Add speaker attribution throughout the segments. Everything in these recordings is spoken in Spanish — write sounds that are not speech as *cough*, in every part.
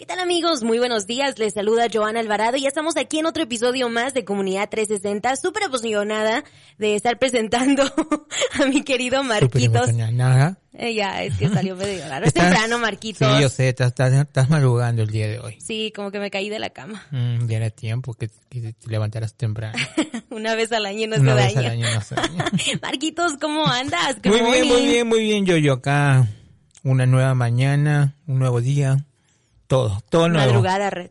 Speaker 1: ¿Qué tal amigos? Muy buenos días. Les saluda Joana Alvarado y ya estamos aquí en otro episodio más de Comunidad 360. Súper emocionada de estar presentando *laughs* a mi querido Marquitos. Eh, ya, es que salió medio raro. Es temprano, Marquitos.
Speaker 2: Sí, yo sé, estás, estás, estás madrugando el día de hoy.
Speaker 1: Sí, como que me caí de la cama.
Speaker 2: Mm, ya era tiempo que, que te levantaras temprano. *laughs*
Speaker 1: Una vez al año no se
Speaker 2: Una vez
Speaker 1: daña.
Speaker 2: al año no se daña. *laughs*
Speaker 1: Marquitos, ¿cómo andas?
Speaker 2: Muy bien, muy bien, muy bien, yo, yo acá. Una nueva mañana, un nuevo día. Todo, todo nuevo.
Speaker 1: Madrugada, Red.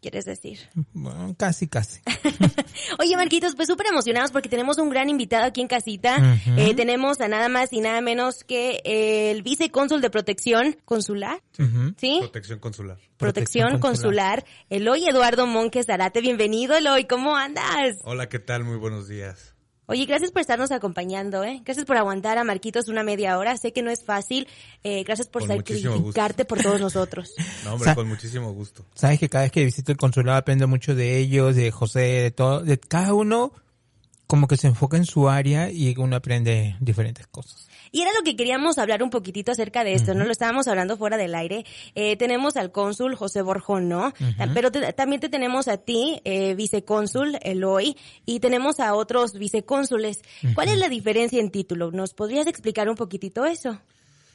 Speaker 1: ¿Quieres decir?
Speaker 2: Bueno, casi, casi. *laughs*
Speaker 1: Oye, Marquitos, pues súper emocionados porque tenemos un gran invitado aquí en casita. Eh, tenemos a nada más y nada menos que el vicecónsul de protección consular. ¿sí?
Speaker 3: Protección consular.
Speaker 1: Protección,
Speaker 2: Protección
Speaker 1: consular. Eloy Eduardo Monque Zarate. Bienvenido, Eloy. ¿Cómo andas?
Speaker 3: Hola, ¿qué tal? Muy buenos días.
Speaker 1: Oye, gracias por estarnos acompañando, ¿eh? Gracias por aguantar a Marquitos una media hora. Sé que no es fácil. Eh, gracias por sacrificarte por todos nosotros. *laughs*
Speaker 3: No, hombre,
Speaker 2: Sa-
Speaker 3: con muchísimo gusto.
Speaker 2: Sabes que cada vez que visito el consulado aprendo mucho de ellos, de José, de todo, de cada uno como que se enfoca en su área y uno aprende diferentes cosas.
Speaker 1: Y era lo que queríamos hablar un poquitito acerca de esto, ¿no? Lo estábamos hablando fuera del aire. Eh, tenemos al cónsul José Borjón, ¿no? Pero te- también te tenemos a ti, eh, vicecónsul Eloy, y tenemos a otros vicecónsules. ¿Cuál es la diferencia en título? ¿Nos podrías explicar un poquitito eso?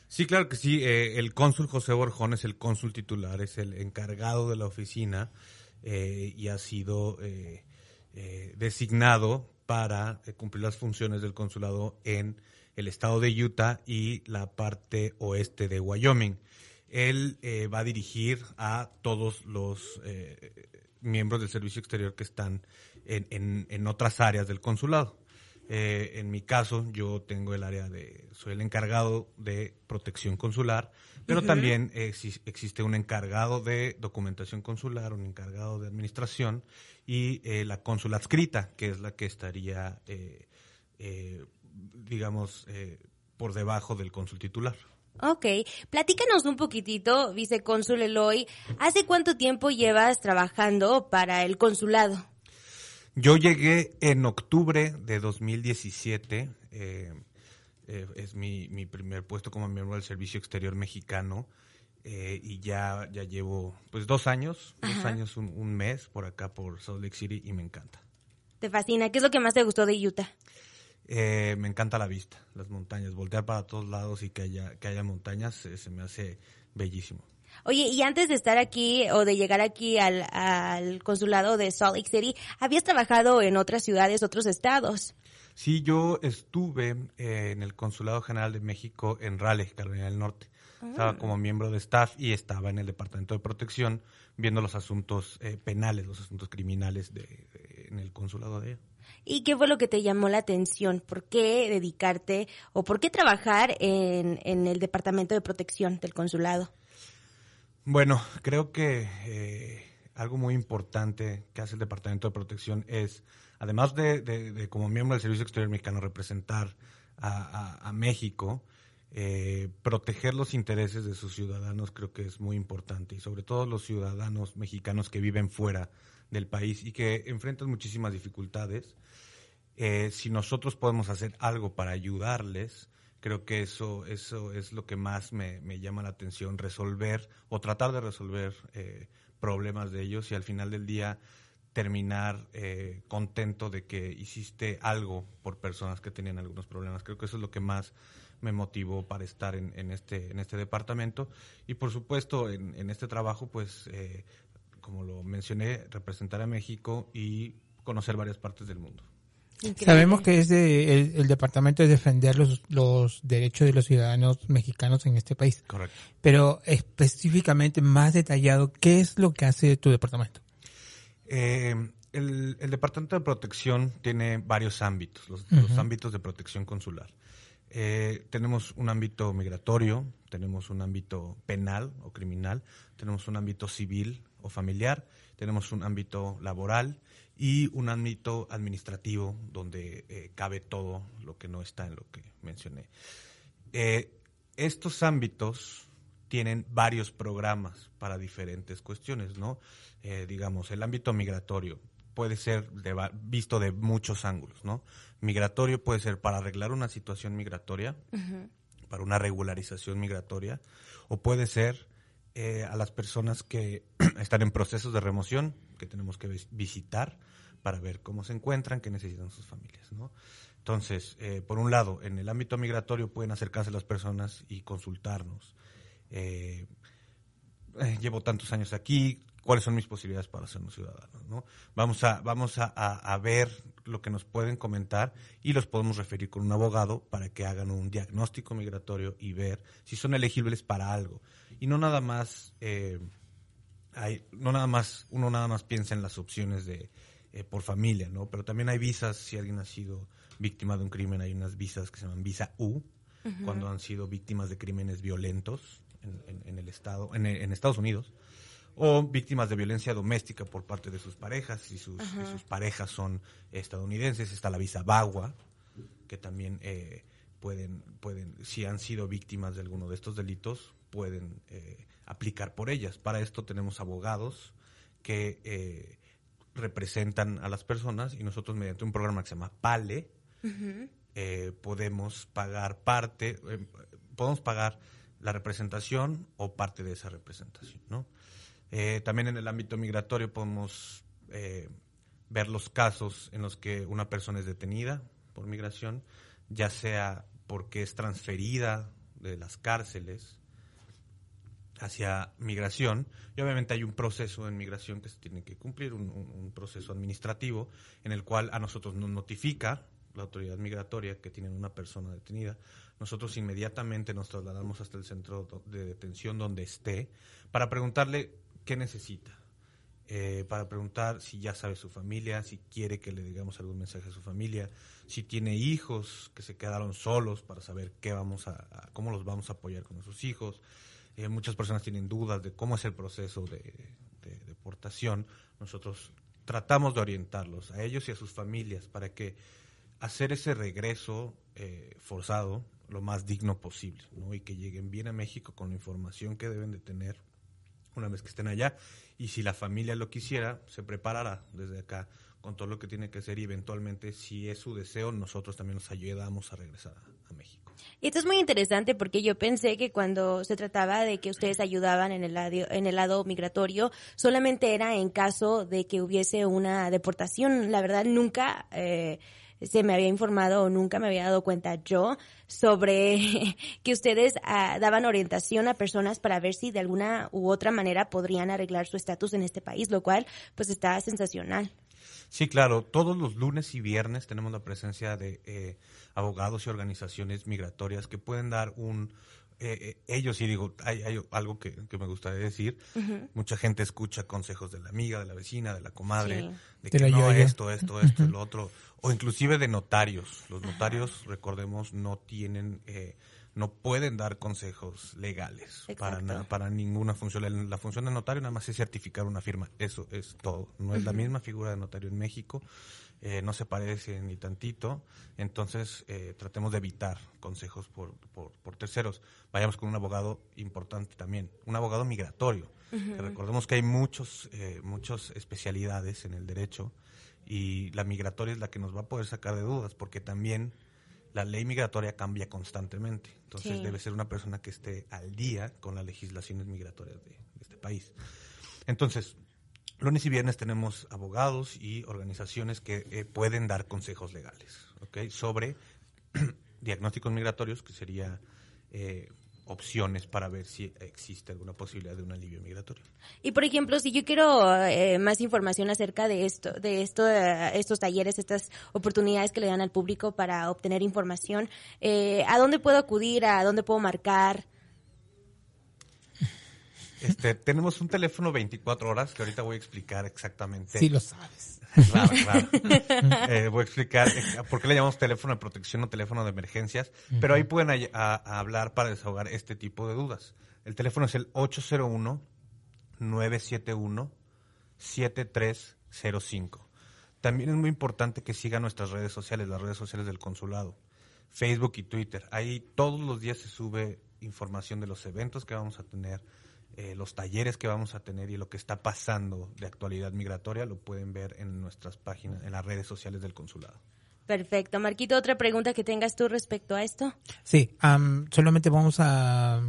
Speaker 3: Sí, claro que sí. eh, el cónsul José Borjón es el cónsul titular, es el encargado de la oficina eh, y ha sido eh, eh, designado para eh, cumplir las funciones del consulado en el estado de Utah y la parte oeste de Wyoming. Él eh, va a dirigir a todos los eh, miembros del servicio exterior que están en, otras áreas del consulado. Eh, en mi caso, yo tengo el área de, soy el encargado de protección consular, pero también exi- existe un encargado de documentación consular, un encargado de administración y eh, la cónsula adscrita, que es la que estaría, eh, eh, digamos, eh, por debajo del cónsul titular.
Speaker 1: Ok, platícanos un poquitito, vicecónsul Eloy. ¿Hace cuánto tiempo llevas trabajando para el consulado?
Speaker 3: Yo llegué en octubre de 2017. eh, eh, es mi, mi primer puesto como miembro del Servicio Exterior Mexicano. eh, y ya, ya llevo pues dos años, dos años, un, un mes por acá, por Salt Lake City, y me encanta.
Speaker 1: ¿Te fascina? ¿Qué es lo que más te gustó de Utah?
Speaker 3: Eh, me encanta la vista, las montañas, voltear para todos lados y que haya, que haya montañas, eh, se me hace bellísimo.
Speaker 1: Oye, y antes de estar aquí o de llegar aquí al, al consulado de Salt Lake City, habías trabajado en otras ciudades, otros estados.
Speaker 3: Sí, yo estuve eh, en el Consulado General de México en Raleigh, Carolina del Norte. Estaba como miembro de staff y estaba en el Departamento de Protección viendo los asuntos eh, penales, los asuntos criminales de, de- en el consulado de allá.
Speaker 1: ¿Y qué fue lo que te llamó la atención? ¿Por qué dedicarte o por qué trabajar en, en el Departamento de Protección del consulado?
Speaker 3: Bueno, creo que eh, algo muy importante que hace el Departamento de Protección es, además de, de- de como miembro del Servicio Exterior Mexicano, representar a, México, eh, proteger los intereses de sus ciudadanos creo que es muy importante y sobre todo los ciudadanos mexicanos que viven fuera del país y que enfrentan muchísimas dificultades. Eh, si nosotros podemos hacer algo para ayudarles, creo que eso, eso es lo que más me, me llama la atención, resolver o tratar de resolver eh, problemas de ellos y al final del día terminar eh, contento de que hiciste algo por personas que tenían algunos problemas. Creo que eso es lo que más me motivó para estar en, en este, en este departamento y por supuesto en, en este trabajo pues eh, como lo mencioné, representar a México y conocer varias partes del mundo.
Speaker 1: Increíble.
Speaker 2: Sabemos que es de- el, el departamento es defender los, los derechos de los ciudadanos mexicanos en este país.
Speaker 3: Correcto.
Speaker 2: Pero específicamente más detallado, ¿qué es lo que hace tu departamento?
Speaker 3: Eh, el, el Departamento de Protección tiene varios ámbitos, los, los ámbitos de protección consular. Eh, tenemos un ámbito migratorio, tenemos un ámbito penal o criminal, tenemos un ámbito civil o familiar, tenemos un ámbito laboral y un ámbito administrativo donde eh, cabe todo lo que no está en lo que mencioné. Eh, estos ámbitos tienen varios programas para diferentes cuestiones, ¿no? Eh, digamos, el ámbito migratorio puede ser de visto de muchos ángulos, ¿no? Migratorio puede ser para arreglar una situación migratoria, para una regularización migratoria, o puede ser a las personas que *clears throat* están en procesos de remoción, que tenemos que visitar para ver cómo se encuentran, qué necesitan sus familias, ¿no? Entonces, eh, por un lado, en el ámbito migratorio pueden acercarse las personas y consultarnos. Eh, eh, llevo tantos años aquí, cuáles son mis posibilidades para ser un ciudadano, ¿no? Vamos a, vamos a, ver lo que nos pueden comentar y los podemos referir con un abogado para que hagan un diagnóstico migratorio y ver si son elegibles para algo. Y no nada más, hay, no nada más, uno nada más piensa en las opciones de por familia, ¿no? Pero también hay visas si alguien ha sido víctima de un crimen, hay unas visas que se llaman visa U, cuando han sido víctimas de crímenes violentos en, el estado, en, Estados Unidos, o víctimas de violencia doméstica por parte de sus parejas, y sus, sus parejas son estadounidenses, está la visa BAGUA, que también eh, pueden, pueden, si han sido víctimas de alguno de estos delitos, pueden eh, aplicar por ellas. Para esto tenemos abogados que eh, representan a las personas y nosotros mediante un programa que se llama PALE, eh, podemos pagar parte, eh, podemos pagar la representación o parte de esa representación, ¿no? También en el ámbito migratorio podemos ver los casos en los que una persona es detenida por migración, ya sea porque es transferida de las cárceles hacia migración y obviamente hay un proceso en migración que se tiene que cumplir, un proceso administrativo en el cual a nosotros nos notifica la autoridad migratoria que tienen una persona detenida, nosotros inmediatamente nos trasladamos hasta el centro de detención donde esté para preguntarle qué necesita, eh, para preguntar si ya sabe su familia, si quiere que le digamos algún mensaje a su familia, si tiene hijos que se quedaron solos para saber qué vamos a, cómo los vamos a apoyar con nuestros hijos. Eh, muchas personas tienen dudas de cómo es el proceso de deportación. Nosotros tratamos de orientarlos a ellos y a sus familias para que hacer ese regreso eh, forzado lo más digno posible, ¿no? Y que lleguen bien a México con la información que deben de tener una vez que estén allá. Y si la familia lo quisiera, se preparará desde acá con todo lo que tiene que hacer y eventualmente, si es su deseo, nosotros también nos ayudamos a regresar a, México.
Speaker 1: Esto es muy interesante porque yo pensé que cuando se trataba de que ustedes ayudaban en el lado, en el lado migratorio, solamente era en caso de que hubiese una deportación. La verdad, nunca... Eh, se me había informado o nunca me había dado cuenta yo sobre *laughs* que ustedes ah, daban orientación a personas para ver si de alguna u otra manera podrían arreglar su estatus en este país, lo cual pues está sensacional.
Speaker 3: Sí, claro. Todos los lunes y viernes tenemos la presencia de eh, abogados y organizaciones migratorias que pueden dar un, eh, eh, ellos sí digo, hay, algo que, me gustaría decir. Mucha gente escucha consejos de la amiga, de la vecina, de la comadre, de que no, esto, esto, esto, lo otro, o inclusive de notarios. Los notarios, recordemos, no tienen, eh, no pueden dar consejos legales para, para ninguna función. La, función de notario nada más es certificar una firma. Eso es todo. No es la misma figura de notario en México. Eh, no se parece ni tantito, entonces eh, tratemos de evitar consejos por, por, terceros. Vayamos con un abogado importante también, un abogado migratorio. recordemos que hay muchos, eh, muchas especialidades en el derecho y la migratoria es la que nos va a poder sacar de dudas, porque también la ley migratoria cambia constantemente. Entonces debe ser una persona que esté al día con las legislaciones migratorias de, de este país. Entonces, Lunes y viernes tenemos abogados y organizaciones que eh, pueden dar consejos legales ¿okay? sobre *clears throat* diagnósticos migratorios, que sería eh, opciones para ver si existe alguna posibilidad de un alivio migratorio.
Speaker 1: Y por ejemplo, si yo quiero eh, más información acerca de esto, de esto, estos talleres, estas oportunidades que le dan al público para obtener información, ¿a dónde puedo acudir? ¿A dónde puedo marcar?
Speaker 3: Este, tenemos un teléfono 24 horas que ahorita voy a explicar exactamente.
Speaker 2: Sí, lo sabes.
Speaker 3: Claro, *laughs* claro. Eh, voy a explicar eh, por qué le llamamos teléfono de protección o teléfono de emergencias, pero ahí pueden hablar para desahogar este tipo de dudas. El teléfono es el 801-971-7305. También es muy importante que sigan nuestras redes sociales, las redes sociales del consulado, Facebook y Twitter. Ahí todos los días se sube información de los eventos que vamos a tener, eh, los talleres que vamos a tener y lo que está pasando de actualidad migratoria lo pueden ver en nuestras páginas, en las redes sociales del consulado.
Speaker 1: Perfecto. Marquito, ¿otra pregunta que tengas tú respecto a esto?
Speaker 2: Sí, solamente vamos a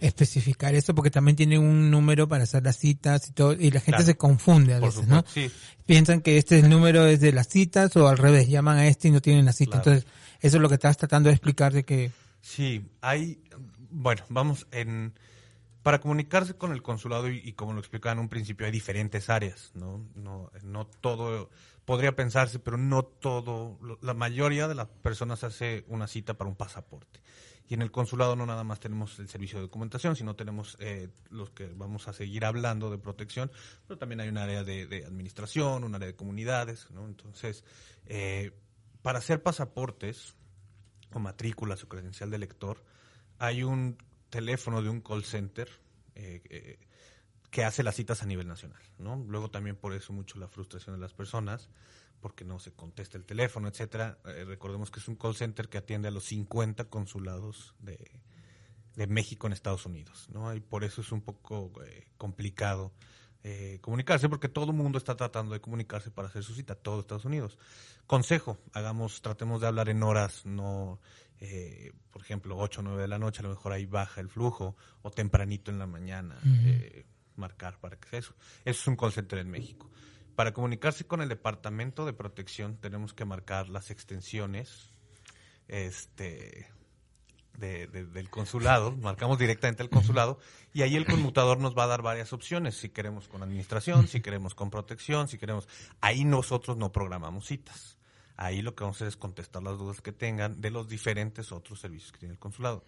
Speaker 2: especificar eso porque también tiene un número para hacer las citas y todo y la gente
Speaker 3: Claro.
Speaker 2: se confunde a
Speaker 3: Por
Speaker 2: veces, ¿no?
Speaker 3: sí.
Speaker 2: Piensan que este es el número es de las citas o al revés, llaman a este y no tienen la cita.
Speaker 3: Claro.
Speaker 2: Entonces, eso es lo que estás tratando de explicar de que
Speaker 3: Sí, hay, bueno, vamos, en, para comunicarse con el consulado y, como lo explicaba en un principio, hay diferentes áreas, ¿no? No, no todo, podría pensarse, pero no todo, la mayoría de las personas hace una cita para un pasaporte. Y en el consulado no nada más tenemos el servicio de documentación, sino tenemos eh, los que vamos a seguir hablando de protección, pero también hay un área de, de administración, un área de comunidades, ¿no? Entonces, eh, para hacer pasaportes, o matrículas o credencial de lector, hay un teléfono de un call center eh, eh, que hace las citas a nivel nacional, ¿no? Luego también por eso mucho la frustración de las personas, porque no se contesta el teléfono, etcétera. Eh, recordemos que es un call center que atiende a los 50 consulados de, de México en Estados Unidos, ¿no? Y por eso es un poco complicado eh, comunicarse, porque todo el mundo está tratando de comunicarse para hacer su cita, todo Estados Unidos. Consejo, hagamos, tratemos de hablar en horas, no, eh, por ejemplo, 8 o 9 de la noche, a lo mejor ahí baja el flujo, o tempranito en la mañana, eh, marcar para que sea eso. Eso es un call center en México. Para comunicarse con el Departamento de Protección tenemos que marcar las extensiones este, de- de- del consulado, marcamos directamente el consulado y ahí el conmutador nos va a dar varias opciones, si queremos con administración, si queremos con protección, si queremos... Ahí nosotros no programamos citas. Ahí lo que vamos a hacer es contestar las dudas que tengan de los diferentes otros servicios que tiene el consulado.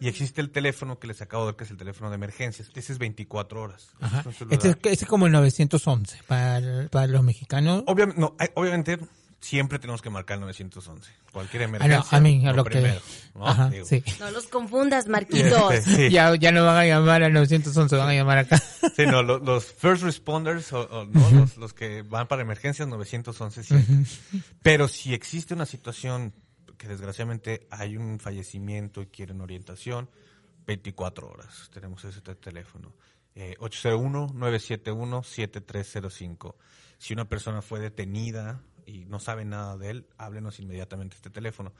Speaker 3: Y existe el teléfono que les acabo de dar, que es el teléfono de emergencias. Ese es 24 horas.
Speaker 2: Ajá. Este es, este es como el 911 para, para los mexicanos.
Speaker 3: Obviamente, no, hay- obviamente siempre tenemos que marcar el 911. Cualquier
Speaker 2: Ah, no,
Speaker 3: emergencia.
Speaker 2: a mí, a
Speaker 3: lo
Speaker 2: lo que...
Speaker 3: primero, ¿no?
Speaker 2: Ajá,
Speaker 3: Digo.
Speaker 2: sí.
Speaker 1: No los confundas, Marquitos.
Speaker 3: Este, sí.
Speaker 2: Ya, ya no van a llamar al 911, van a llamar acá. *laughs*
Speaker 3: Sí, no, los, first responders, o, o, ¿no? los, los que van para emergencias, 911 siempre. Pero si existe una situación que desgraciadamente hay un fallecimiento y quieren orientación, 24 horas tenemos ese te- teléfono. Eh, 801-971-7305. Si una persona fue detenida y no sabe nada de él, háblenos inmediatamente este teléfono.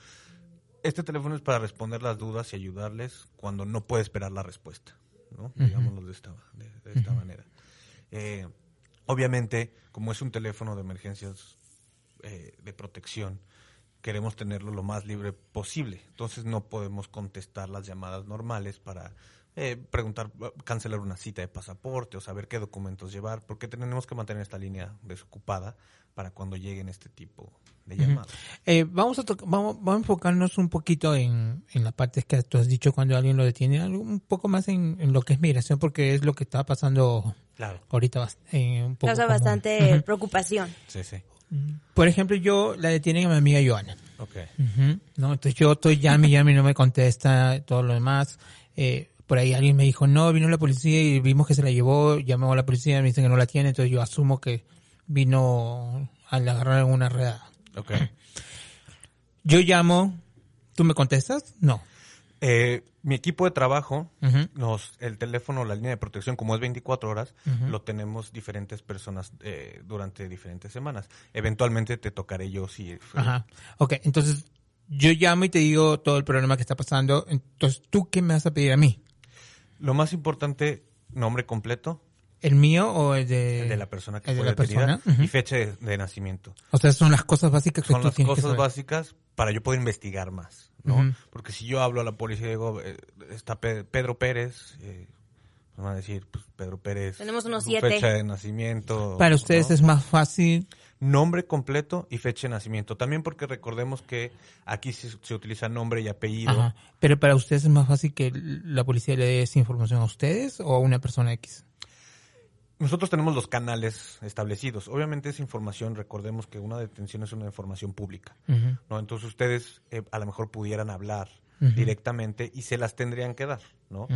Speaker 3: Este teléfono es para responder las dudas y ayudarles cuando no puede esperar la respuesta, ¿no? Digámoslo de esta, de, de esta manera. Eh, obviamente, como es un teléfono de emergencias eh, de protección, queremos tenerlo lo más libre posible. Entonces no podemos contestar las llamadas normales para eh, preguntar, cancelar una cita de pasaporte o saber qué documentos llevar, porque tenemos que mantener esta línea desocupada para cuando lleguen este tipo de llamadas.
Speaker 2: Eh, vamos, a vamos, vamos a enfocarnos un poquito en, en la parte que tú has dicho cuando alguien lo detiene, algo un poco más en, en lo que es migración, porque es lo que está pasando
Speaker 3: Claro.
Speaker 2: ahorita. eh, un poco
Speaker 1: Causa
Speaker 2: como-
Speaker 1: bastante preocupación.
Speaker 3: Sí, sí.
Speaker 2: Por ejemplo, yo la detienen a mi amiga Joana.
Speaker 3: Ok.
Speaker 2: Ujú, ¿no? Entonces yo estoy llame, llame y no me contesta, todo lo demás. Eh, por ahí alguien me dijo, no, vino la policía y vimos que se la llevó, llamó a la policía, me dicen que no la tiene, entonces yo asumo que vino a la agarrar una redada.
Speaker 3: Ok.
Speaker 2: Yo llamo, ¿tú me contestas? No.
Speaker 3: Eh, mi equipo de trabajo, nos, el teléfono, la línea de protección, como es 24 horas, lo tenemos diferentes personas eh, durante diferentes semanas. Eventualmente te tocaré yo si...
Speaker 2: Ajá. Ok, entonces yo llamo y te digo todo el problema que está pasando. Entonces, ¿tú qué me vas a pedir a mí?
Speaker 3: Lo más importante, nombre completo,
Speaker 2: ¿El mío o el de,
Speaker 3: el de la persona que
Speaker 2: el de
Speaker 3: fue
Speaker 2: la
Speaker 3: detenida
Speaker 2: persona?
Speaker 3: Y fecha de, de nacimiento.
Speaker 2: O sea, son las cosas básicas que
Speaker 3: Son
Speaker 2: tú
Speaker 3: las
Speaker 2: tienes que
Speaker 3: cosas
Speaker 2: saber.
Speaker 3: básicas para yo poder investigar más, ¿no? Porque si yo hablo a la policía y digo, eh, está Pe- Pedro Pérez, eh, me van a decir, pues Pedro Pérez.
Speaker 1: Tenemos unos siete.
Speaker 3: Fecha de nacimiento.
Speaker 2: Para ustedes
Speaker 3: ¿no?
Speaker 2: es más fácil
Speaker 3: Nombre completo y fecha de nacimiento. También porque recordemos que aquí se, se utiliza nombre y apellido.
Speaker 2: Ajá. Pero para ustedes es más fácil que la policía le dé esa información a ustedes o a una persona X.
Speaker 3: Nosotros tenemos los canales establecidos. Obviamente esa información, recordemos que una detención es una información pública. ¿no? Entonces ustedes eh, a lo mejor pudieran hablar directamente y se las tendrían que dar, ¿no?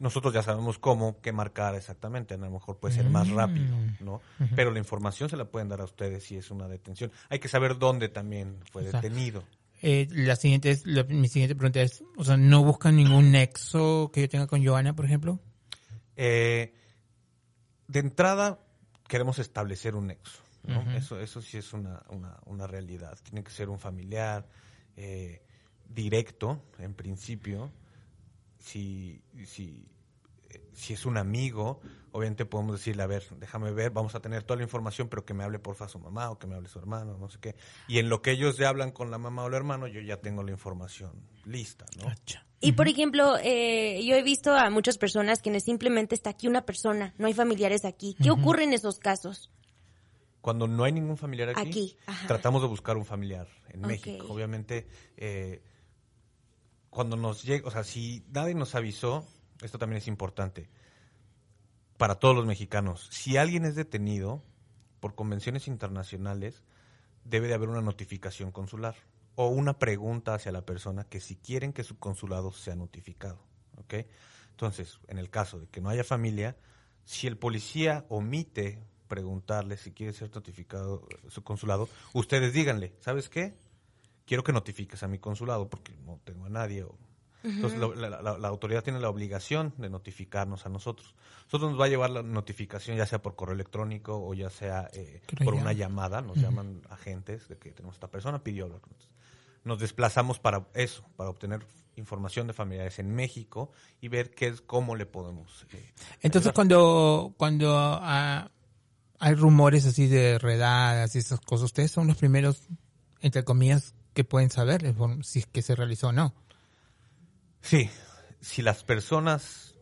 Speaker 3: Nosotros ya sabemos cómo, qué marcar exactamente, a lo mejor puede ser más
Speaker 2: Mm.
Speaker 3: rápido, ¿no? Pero la información se la pueden dar a ustedes si es una detención. Hay que saber dónde también fue detenido.
Speaker 2: Eh, la siguiente es, la- mi siguiente pregunta es, o sea, ¿no buscan ningún nexo que yo tenga con Joana, por ejemplo?
Speaker 3: Eh, de entrada, queremos establecer un nexo. ¿no? Eso, eso sí es una, una, una realidad. Tiene que ser un familiar eh, directo, en principio. Si, si si es un amigo, obviamente podemos decirle, a ver, déjame ver, vamos a tener toda la información, pero que me hable porfa su mamá o que me hable su hermano, no sé qué. Y en lo que ellos ya hablan con la mamá o el hermano, yo ya tengo la información lista, ¿no?
Speaker 1: Y por ejemplo, eh, yo he visto a muchas personas quienes simplemente está aquí una persona, no hay familiares aquí. ¿Qué ocurre en esos casos?
Speaker 3: Cuando no hay ningún familiar aquí,
Speaker 1: Aquí,
Speaker 3: tratamos de buscar un familiar en. México. Obviamente, eh, cuando nos llega, o sea, si nadie nos avisó, esto también es importante para todos los mexicanos. Si alguien es detenido por convenciones internacionales, debe de haber una notificación consular o una pregunta hacia la persona que si quieren que su consulado sea notificado. ¿ok? Entonces, en el caso de que no haya familia, si el policía omite preguntarle si quiere ser notificado eh, su consulado, ustedes díganle, ¿sabes qué? Quiero que notifiques a mi consulado porque no tengo a nadie. o- Entonces, la, la- la autoridad tiene la obligación de notificarnos a nosotros. Nosotros nos va a llevar la notificación ya sea por correo electrónico o ya sea eh, por una llamada. Nos llaman agentes de que tenemos esta persona, pidió hablar con nosotros. Nos desplazamos para eso, para obtener información de familiares en México y ver qué es, cómo le podemos. eh,
Speaker 2: Entonces
Speaker 3: ayudar.
Speaker 2: cuando cuando ah, hay rumores así de redadas y esas cosas, ustedes son los primeros, entre comillas, que pueden saber si es que se realizó o no.
Speaker 3: Sí, si las personas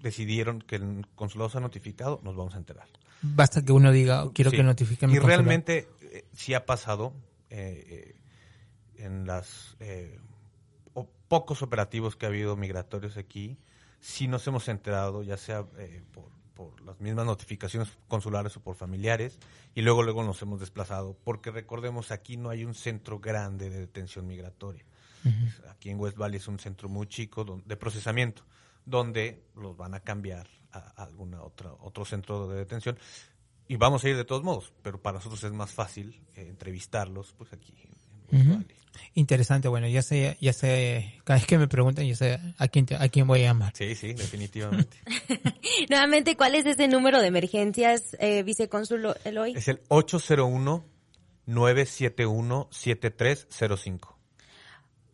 Speaker 3: decidieron que el consulado se ha notificado, nos vamos a enterar.
Speaker 2: Basta que uno diga, "Oh, quiero
Speaker 3: Sí.
Speaker 2: que notifiquen
Speaker 3: Y
Speaker 2: consulado".
Speaker 3: realmente eh, sí ha pasado eh, eh, en las eh, o pocos operativos que ha habido migratorios aquí, sí nos hemos enterado, ya sea eh, por, por las mismas notificaciones consulares o por familiares, y luego luego nos hemos desplazado, porque recordemos aquí no hay un centro grande de detención migratoria. Aquí en West Valley es un centro muy chico de procesamiento, donde los van a cambiar a alguna otra otro centro de detención y vamos a ir de todos modos, pero para nosotros es más fácil eh, entrevistarlos pues aquí en, West. Valley.
Speaker 2: Interesante, bueno, ya sé, ya sé, cada vez que me preguntan, ya sé a quién, te- a quién voy a llamar.
Speaker 3: Sí, sí, definitivamente. *laughs*
Speaker 1: Nuevamente, ¿cuál es ese número de emergencias, eh, vicecónsul Eloy?
Speaker 3: es el 801 971 7305.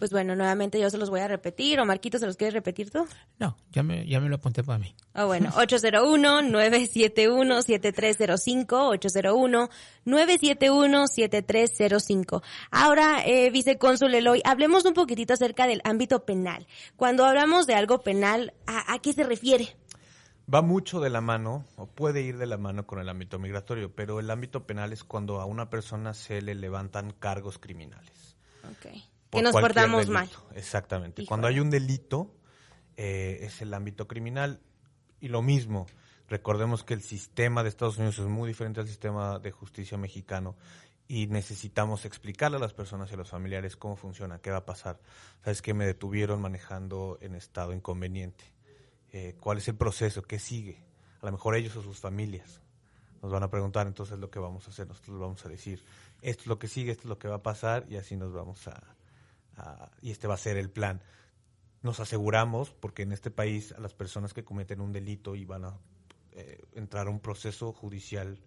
Speaker 1: Pues bueno, nuevamente yo se los voy a repetir. O Marquito, ¿se los quieres repetir tú?
Speaker 2: No, ya me, ya me lo apunté para mí.
Speaker 1: Ah, bueno, *laughs* 801-971-7305, 801-971-7305. Ahora, eh, vicecónsul Eloy, hablemos un poquitito acerca del ámbito penal. Cuando hablamos de algo penal, ¿a, a qué se refiere?
Speaker 3: Va mucho de la mano, o puede ir de la mano con el ámbito migratorio, pero el ámbito penal es cuando a una persona se le levantan cargos criminales.
Speaker 1: Okay. Que nos portamos mal.
Speaker 3: Exactamente.
Speaker 1: Híjole.
Speaker 3: Cuando hay un delito, eh, es el ámbito criminal. Y lo mismo, recordemos que el sistema de Estados Unidos es muy diferente al sistema de justicia mexicano y necesitamos explicarle a las personas y a los familiares cómo funciona, qué va a pasar. ¿Sabes que Me detuvieron manejando en estado inconveniente. Eh, ¿Cuál es el proceso? ¿Qué sigue? A lo mejor ellos o sus familias nos van a preguntar, entonces lo que vamos a hacer, nosotros vamos a decir, esto es lo que sigue, esto es lo que va a pasar y así nos vamos a, a- y este va a ser el plan. Nos aseguramos, porque en este país a las personas que cometen un delito y van a eh, entrar a un proceso judicial,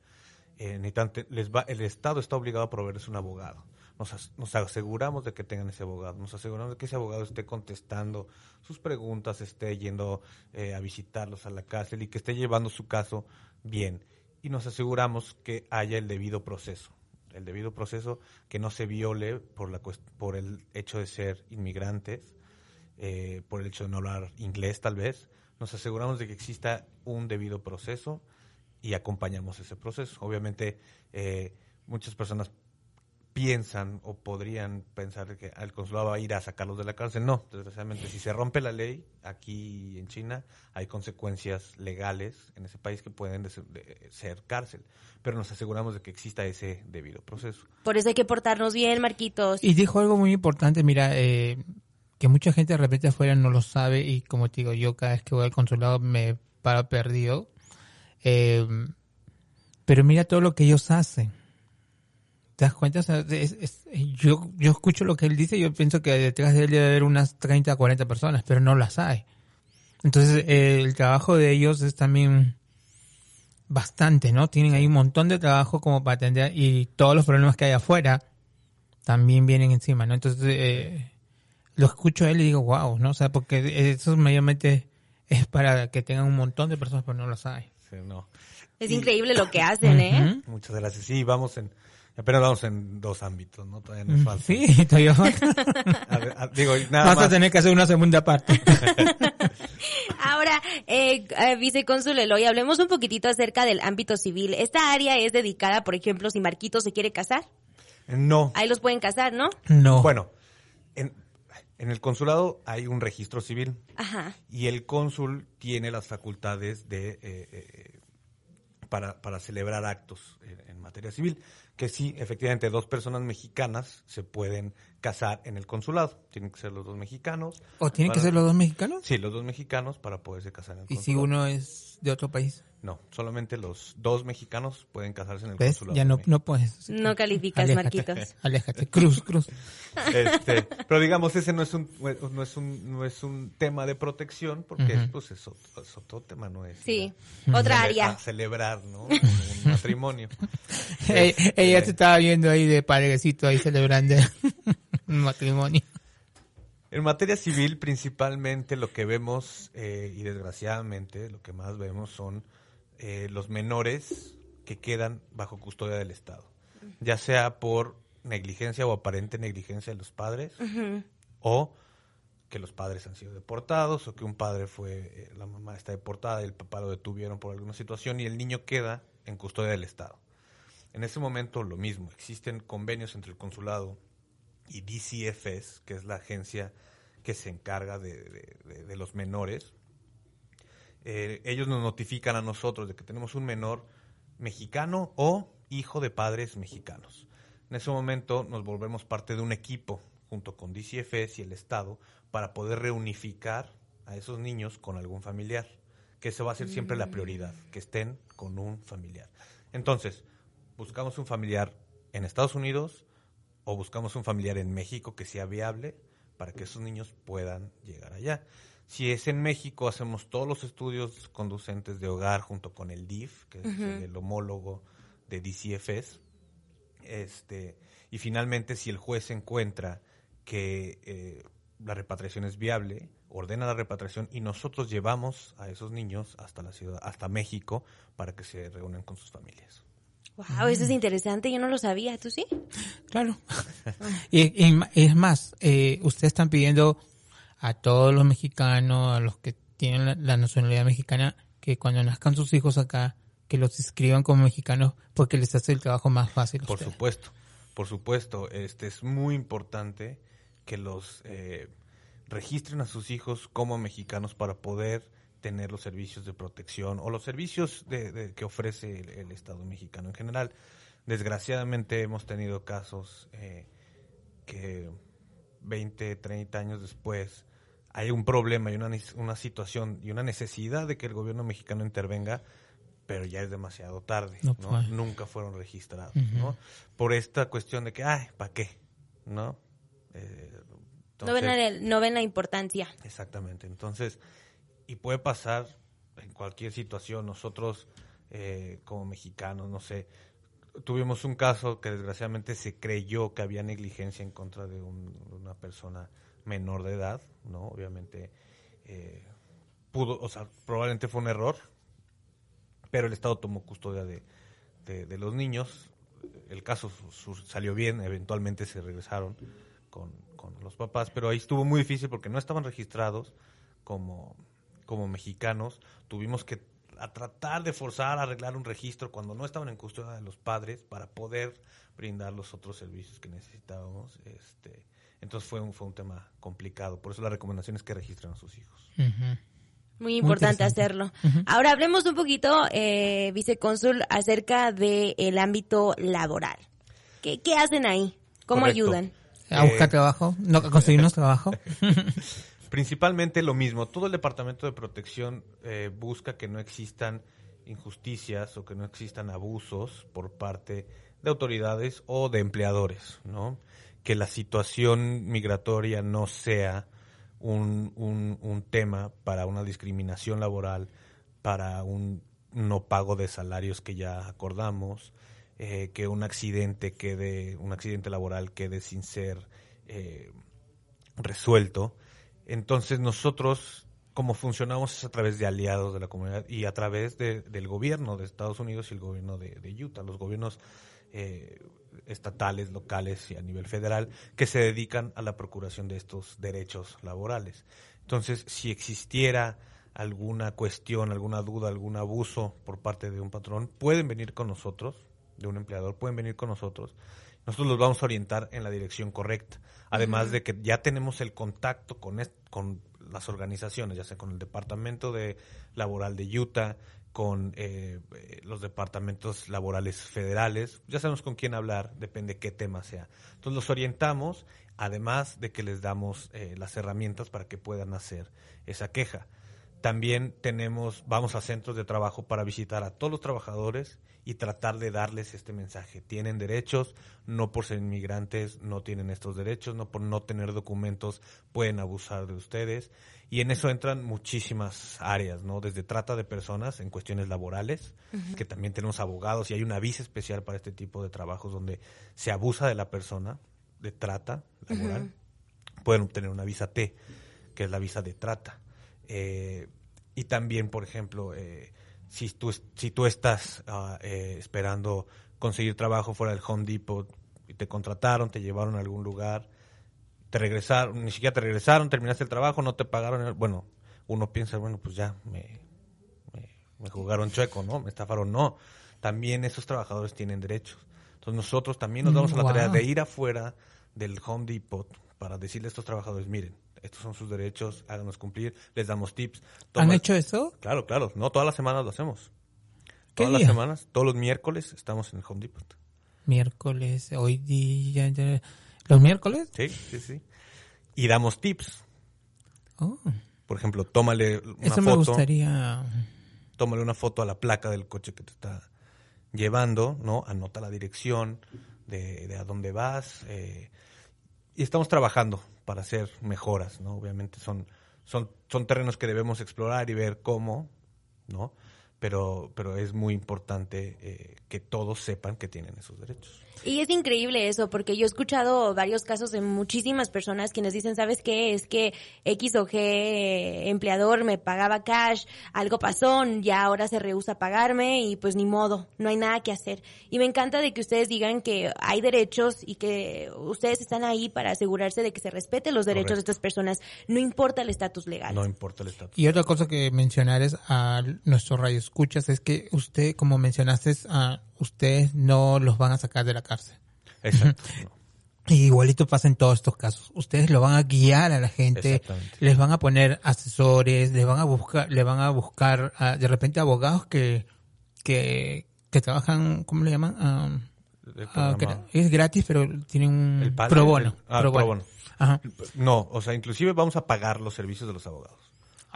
Speaker 3: eh, te- les va, el Estado está obligado a proveerles un abogado. Nos, nos aseguramos de que tengan ese abogado, nos aseguramos de que ese abogado esté contestando sus preguntas, esté yendo eh, a visitarlos a la cárcel y que esté llevando su caso bien. Y nos aseguramos que haya el debido proceso el debido proceso, que no se viole por, la, por el hecho de ser inmigrantes, eh, por el hecho de no hablar inglés tal vez. Nos aseguramos de que exista un debido proceso y acompañamos ese proceso. Obviamente eh, muchas personas piensan o podrían pensar que el consulado va a ir a sacarlos de la cárcel. No, desgraciadamente, si se rompe la ley aquí en China, hay consecuencias legales en ese país que pueden de ser, de ser cárcel. Pero nos aseguramos de que exista ese debido proceso.
Speaker 1: Por eso hay que portarnos bien, Marquitos.
Speaker 2: Y dijo algo muy importante, mira, eh, que mucha gente de repente afuera no lo sabe y como te digo, yo cada vez que voy al consulado me paro perdido. Eh, pero mira todo lo que ellos hacen. ¿Te das cuenta? O sea, es- es- yo, yo escucho lo que él dice y yo pienso que detrás de él debe haber unas 30, 40 personas, pero no las hay. Entonces, eh, el trabajo de ellos es también bastante, ¿no? Tienen ahí un montón de trabajo como para atender y todos los problemas que hay afuera también vienen encima, ¿no? Entonces, eh, lo escucho a él y digo, wow, ¿no? O sea, porque eso es mayormente es para que tengan un montón de personas, pero no lo saben.
Speaker 3: Sí, no.
Speaker 1: Es increíble lo que hacen, ¿eh?
Speaker 3: Muchas gracias. Sí, vamos en, apenas vamos en dos ámbitos, ¿no? Todavía nos falta.
Speaker 2: Sí, todavía *laughs* falta.
Speaker 3: A ver, a- digo, nada
Speaker 2: Vas
Speaker 3: más.
Speaker 2: a tener que hacer una segunda parte. *laughs*
Speaker 1: Ahora, eh, eh, vicecónsul Eloy, hablemos un poquitito acerca del ámbito civil. Esta área es dedicada, por ejemplo, si Marquito se quiere casar,
Speaker 3: No.
Speaker 1: ahí los pueden casar, ¿no?
Speaker 2: No.
Speaker 3: Bueno, en, en el consulado hay un registro civil
Speaker 1: Ajá.
Speaker 3: y el cónsul tiene las facultades de eh, eh, para, para celebrar actos en, en materia civil, que sí, efectivamente, dos personas mexicanas se pueden casar en el consulado. Tienen que ser los dos mexicanos.
Speaker 2: ¿O tienen que ser los dos mexicanos?
Speaker 3: Sí, los dos mexicanos para poderse casar en el
Speaker 2: Y si
Speaker 3: consulado.
Speaker 2: uno es de otro país.
Speaker 3: No, solamente los dos mexicanos pueden casarse en el
Speaker 2: ¿Ves?
Speaker 3: consulado.
Speaker 2: Ya no, no puedes.
Speaker 1: No calificas,
Speaker 2: Aléjate,
Speaker 1: Marquitos.
Speaker 2: Aléjate. Cruz, cruz. *laughs*
Speaker 3: Este, pero digamos, ese no es un no es un no es un tema de protección porque pues es otro, es otro tema, no es
Speaker 1: Sí, otra
Speaker 3: cele-
Speaker 1: área.
Speaker 3: a celebrar, ¿no? *laughs* Un matrimonio. *laughs*
Speaker 2: Ella, ella te estaba viendo ahí de padrecito ahí celebrando un matrimonio.
Speaker 3: En materia civil, principalmente lo que vemos, eh, y desgraciadamente lo que más vemos son eh, los menores que quedan bajo custodia del Estado, ya sea por negligencia o aparente negligencia de los padres, o que los padres han sido deportados, o que un padre fue, eh, la mamá está deportada y el papá lo detuvieron por alguna situación y el niño queda en custodia del Estado. En ese momento lo mismo, existen convenios entre el consulado y DCFS, que es la agencia que se encarga de, de- de- de los menores, eh, ellos nos notifican a nosotros de que tenemos un menor mexicano o hijo de padres mexicanos. En ese momento nos volvemos parte de un equipo junto con DCFS y el Estado para poder reunificar a esos niños con algún familiar, que eso va a ser siempre la prioridad, que estén con un familiar. Entonces, buscamos un familiar en Estados Unidos o buscamos un familiar en México que sea viable para que esos niños puedan llegar allá. Si es en México, hacemos todos los estudios conducentes de hogar junto con el DIF, que es el homólogo de DCFS. Este, y finalmente, si el juez encuentra que eh, la repatriación es viable, ordena la repatriación y nosotros llevamos a esos niños hasta la ciudad, hasta México, para que se reúnan con sus familias.
Speaker 1: Wow, eso es interesante, yo no lo sabía, ¿tú sí?
Speaker 2: Claro. *laughs* y, y es más, eh, ustedes están pidiendo a todos los mexicanos, a los que tienen la, la nacionalidad mexicana, que cuando nazcan sus hijos acá, que los inscriban como mexicanos porque les hace el trabajo más fácil.
Speaker 3: Por
Speaker 2: ustedes.
Speaker 3: supuesto, por supuesto. Este es muy importante que los eh, registren a sus hijos como mexicanos para poder tener los servicios de protección o los servicios de, de- que ofrece el, el Estado mexicano en general. Desgraciadamente hemos tenido casos eh, que 20, 30 años después hay un problema y una, una situación y una necesidad de que el gobierno mexicano intervenga, pero ya es demasiado tarde.
Speaker 2: No
Speaker 3: ¿no?
Speaker 2: fue.
Speaker 3: Nunca fueron registrados. ¿no? Por esta cuestión de que, ay, ¿para qué? ¿No? Eh,
Speaker 1: no, ven
Speaker 3: entonces-
Speaker 1: la, no ven la importancia.
Speaker 3: Exactamente. Entonces, y puede pasar en cualquier situación. Nosotros, eh, como mexicanos, no sé, tuvimos un caso que desgraciadamente se creyó que había negligencia en contra de un- una persona menor de edad, ¿no? Obviamente, eh, pudo, o sea, probablemente fue un error, pero el Estado tomó custodia de, de- los niños. El caso salió bien, eventualmente se regresaron con, con los papás, pero ahí estuvo muy difícil porque no estaban registrados como, como mexicanos. Tuvimos que a tratar de forzar a arreglar un registro cuando no estaban en custodia de los padres para poder brindar los otros servicios que necesitábamos. Este, entonces fue un, fue un tema complicado. Por eso la recomendación es que registren a sus hijos.
Speaker 1: Muy importante hacerlo. Ahora hablemos un poquito, eh, vicecónsul, acerca del ámbito laboral. ¿Qué, qué hacen ahí? ¿Cómo
Speaker 3: Correcto.
Speaker 1: ayudan?
Speaker 2: A
Speaker 3: Eh,
Speaker 2: buscar trabajo, no a conseguirnos trabajo. *laughs*
Speaker 3: Principalmente lo mismo. Todo el Departamento de Protección eh, busca que no existan injusticias o que no existan abusos por parte de autoridades o de empleadores, ¿no? Que la situación migratoria no sea un, un- un tema para una discriminación laboral, para un no pago de salarios que ya acordamos, eh, que un accidente quede, un accidente laboral quede sin ser eh, resuelto. Entonces nosotros como funcionamos es a través de aliados de la comunidad y a través de, del gobierno de Estados Unidos y el gobierno de, de Utah, los gobiernos eh, estatales, locales y a nivel federal que se dedican a la procuración de estos derechos laborales. Entonces, si existiera alguna cuestión, alguna duda, algún abuso por parte de un patrón, pueden venir con nosotros, de un empleador, pueden venir con nosotros. Nosotros los vamos a orientar en la dirección correcta. Además de que ya tenemos el contacto con, con las organizaciones, ya sea con el Departamento de Laboral de Utah, con eh, los departamentos laborales federales, ya sabemos con quién hablar, depende qué tema sea. Entonces los orientamos, además de que les damos eh, las herramientas para que puedan hacer esa queja. También tenemos, vamos a centros de trabajo para visitar a todos los trabajadores y tratar de darles este mensaje. Tienen derechos, no por ser inmigrantes no tienen estos derechos, no por no tener documentos pueden abusar de ustedes. Y en eso entran muchísimas áreas, ¿no? Desde trata de personas en cuestiones laborales, que también tenemos abogados y hay una visa especial para este tipo de trabajos donde se abusa de la persona de trata laboral. Pueden obtener una visa T, que es la visa de trata eh, y también, por ejemplo, eh, si, tú, si tú estás ah, eh, esperando conseguir trabajo fuera del Home Depot y te contrataron, te llevaron a algún lugar, te regresaron, ni siquiera te regresaron, terminaste el trabajo, no te pagaron, bueno, uno piensa, bueno, pues ya me, me, jugaron chueco, ¿no? Me estafaron, no. También esos trabajadores tienen derechos. Entonces nosotros también nos damos a la tarea de ir afuera del Home Depot para decirle a estos trabajadores, miren, estos son sus derechos, háganos cumplir, les damos tips.
Speaker 2: ¿Han hecho eso?
Speaker 3: Claro, claro, no todas las semanas lo hacemos. Todas las semanas, todos los miércoles estamos en el Home Depot.
Speaker 2: Miércoles, hoy día, ¿los miércoles?
Speaker 3: Sí, sí, sí. Y damos tips. Oh. Por ejemplo, tómale una
Speaker 2: Eso me gustaría.
Speaker 3: Tómale una foto a la placa del coche que te está llevando, ¿no? Anota la dirección de, de a dónde vas. Eh, y estamos trabajando para hacer mejoras, ¿no? Obviamente son, son, son terrenos que debemos explorar y ver cómo, ¿no? Pero, pero es muy importante eh, que todos sepan que tienen esos derechos.
Speaker 1: Y es increíble eso, porque yo he escuchado varios casos de muchísimas personas quienes dicen, ¿sabes qué? Es que X o G empleador me pagaba cash, algo pasó, ya ahora se rehúsa a pagarme y pues ni modo, no hay nada que hacer. Y me encanta de que ustedes digan que hay derechos y que ustedes están ahí para asegurarse de que se respeten los derechos de estas personas, no importa el estatus legal.
Speaker 3: No importa el estatus.
Speaker 2: Y otra cosa que mencionar es a nuestro radio escuchas es que usted, como mencionaste, a ustedes no los van a sacar de la cárcel.
Speaker 3: Exacto. *laughs*
Speaker 2: Y igualito pasa en todos estos casos. Ustedes lo van a guiar a la gente, les van a poner asesores, les van a buscar, le van a buscar ah, de repente abogados que, que, que trabajan, ¿cómo le llaman? Ah, es gratis, pero tienen un
Speaker 3: pro bono. pro bono. No, o sea, inclusive vamos a pagar los servicios de los abogados.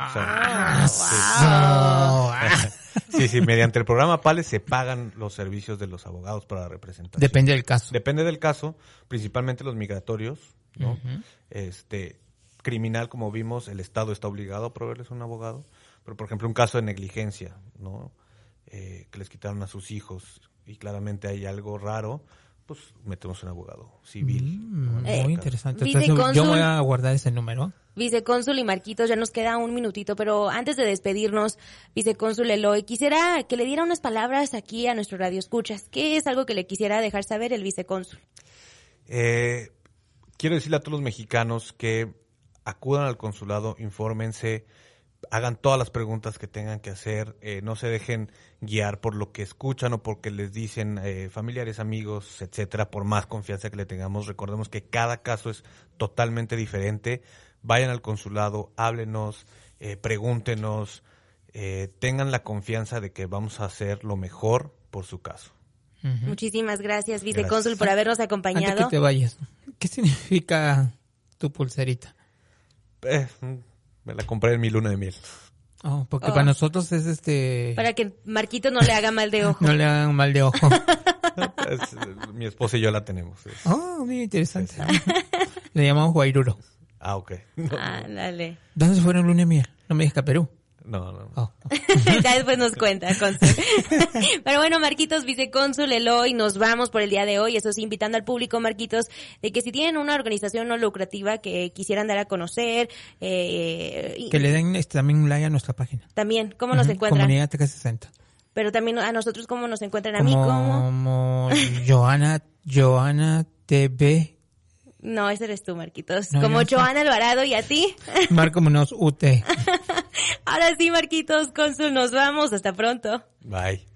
Speaker 2: Ah, *laughs* *laughs*
Speaker 3: sí. sí, mediante el programa PALE se pagan los servicios de los abogados para la representación.
Speaker 2: Depende del caso.
Speaker 3: Depende del caso, principalmente los migratorios, ¿no? Este, criminal, como vimos, el Estado está obligado a proveerles un abogado, pero por ejemplo un caso de negligencia, ¿no? Eh, que les quitaron a sus hijos y claramente hay algo raro, pues metemos un abogado civil.
Speaker 2: Mm, muy interesante. Entonces, yo voy a guardar ese número.
Speaker 1: Vicecónsul y Marquitos, ya nos queda un minutito, pero antes de despedirnos, Vicecónsul Eloy, quisiera que le diera unas palabras aquí a nuestro radio escuchas. ¿Qué es algo que le quisiera dejar saber el vicecónsul?
Speaker 3: Eh, quiero decirle a todos los mexicanos que acudan al consulado, infórmense, hagan todas las preguntas que tengan que hacer, eh, no se dejen guiar por lo que escuchan o porque les dicen eh, familiares, amigos, etcétera, por más confianza que le tengamos. Recordemos que cada caso es totalmente diferente. Vayan al consulado, háblenos, eh, pregúntenos, tengan la confianza de que vamos a hacer lo mejor por su caso.
Speaker 1: Muchísimas gracias, vicecónsul, por habernos acompañado.
Speaker 2: Antes que te vayas, ¿qué significa tu pulserita?
Speaker 3: Me la compré en mi luna de miel.
Speaker 2: Oh, porque para oh. nosotros es este...
Speaker 1: Para que Marquito no le haga mal de ojo. *laughs*
Speaker 2: no le hagan mal de ojo. *laughs*
Speaker 3: mi esposa y yo la tenemos.
Speaker 2: Oh, muy interesante. le llamamos Guairuro.
Speaker 3: Ah, ok.
Speaker 1: Ah, dale.
Speaker 2: ¿Dónde se fueron luna de miel? No me digas que a Perú.
Speaker 3: No, no.
Speaker 2: Oh. *laughs*
Speaker 1: ya después nos cuenta, cónsul. *laughs* Pero bueno, Marquitos, vicecónsul Eloy, nos vamos por el día de hoy. Eso sí, invitando al público, Marquitos, de que si tienen una organización no lucrativa que quisieran dar a conocer, eh, y
Speaker 2: Que le den este, también un like a nuestra página.
Speaker 1: también, ¿cómo nos encuentran?
Speaker 2: Comunidad TK60.
Speaker 1: Pero también a nosotros, ¿cómo nos encuentran? A mí, ¿cómo?
Speaker 2: Como Joana, Joana TV,
Speaker 1: No, ese eres tú, Marquitos.
Speaker 2: No,
Speaker 1: Como. Joana Alvarado y a ti. *laughs*
Speaker 2: Marco Munoz UT. *laughs*
Speaker 1: Ahora sí, Marquitos, cónsul, nos vamos. Hasta pronto.
Speaker 3: Bye.